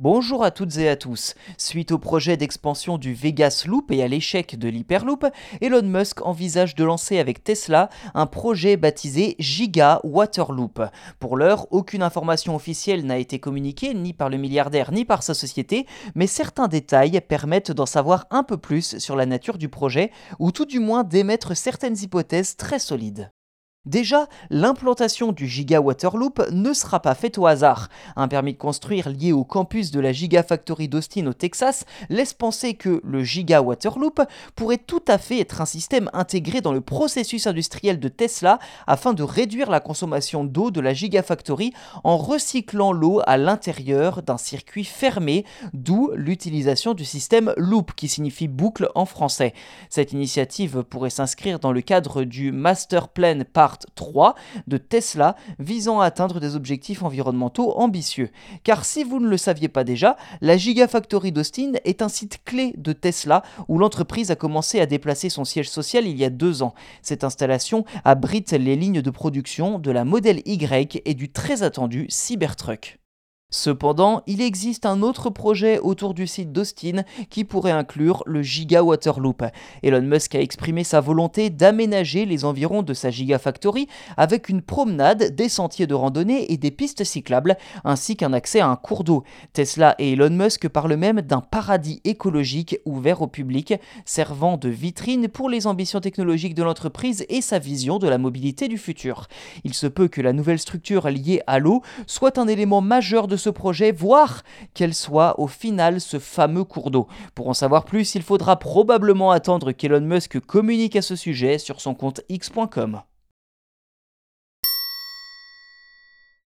Bonjour à toutes et à tous. Suite au projet d'expansion du Vegas Loop et à l'échec de l'Hyperloop, Elon Musk envisage de lancer avec Tesla un projet baptisé Giga Waterloop. Pour l'heure, aucune information officielle n'a été communiquée ni par le milliardaire ni par sa société, mais certains détails permettent d'en savoir un peu plus sur la nature du projet ou tout du moins d'émettre certaines hypothèses très solides. Déjà, l'implantation du Giga Waterloop ne sera pas faite au hasard. Un permis de construire lié au campus de la Gigafactory d'Austin au Texas laisse penser que le Giga Waterloop pourrait tout à fait être un système intégré dans le processus industriel de Tesla afin de réduire la consommation d'eau de la Gigafactory en recyclant l'eau à l'intérieur d'un circuit fermé, d'où l'utilisation du système Loop qui signifie boucle en français. Cette initiative pourrait s'inscrire dans le cadre du Master Plan Part 3 de Tesla visant à atteindre des objectifs environnementaux ambitieux. Car si vous ne le saviez pas déjà, la Gigafactory d'Austin est un site clé de Tesla où l'entreprise a commencé à déplacer son siège social il y a deux ans. Cette installation abrite les lignes de production de la Model Y et du très attendu Cybertruck. Cependant, il existe un autre projet autour du site d'Austin qui pourrait inclure le Giga Waterloop. Elon Musk a exprimé sa volonté d'aménager les environs de sa Gigafactory avec une promenade, des sentiers de randonnée et des pistes cyclables, ainsi qu'un accès à un cours d'eau. Tesla et Elon Musk parlent même d'un paradis écologique ouvert au public, servant de vitrine pour les ambitions technologiques de l'entreprise et sa vision de la mobilité du futur. Il se peut que la nouvelle structure liée à l'eau soit un élément majeur de ce projet, voire qu'elle soit au final ce fameux cours d'eau. Pour en savoir plus, il faudra probablement attendre qu'Elon Musk communique à ce sujet sur son compte x.com.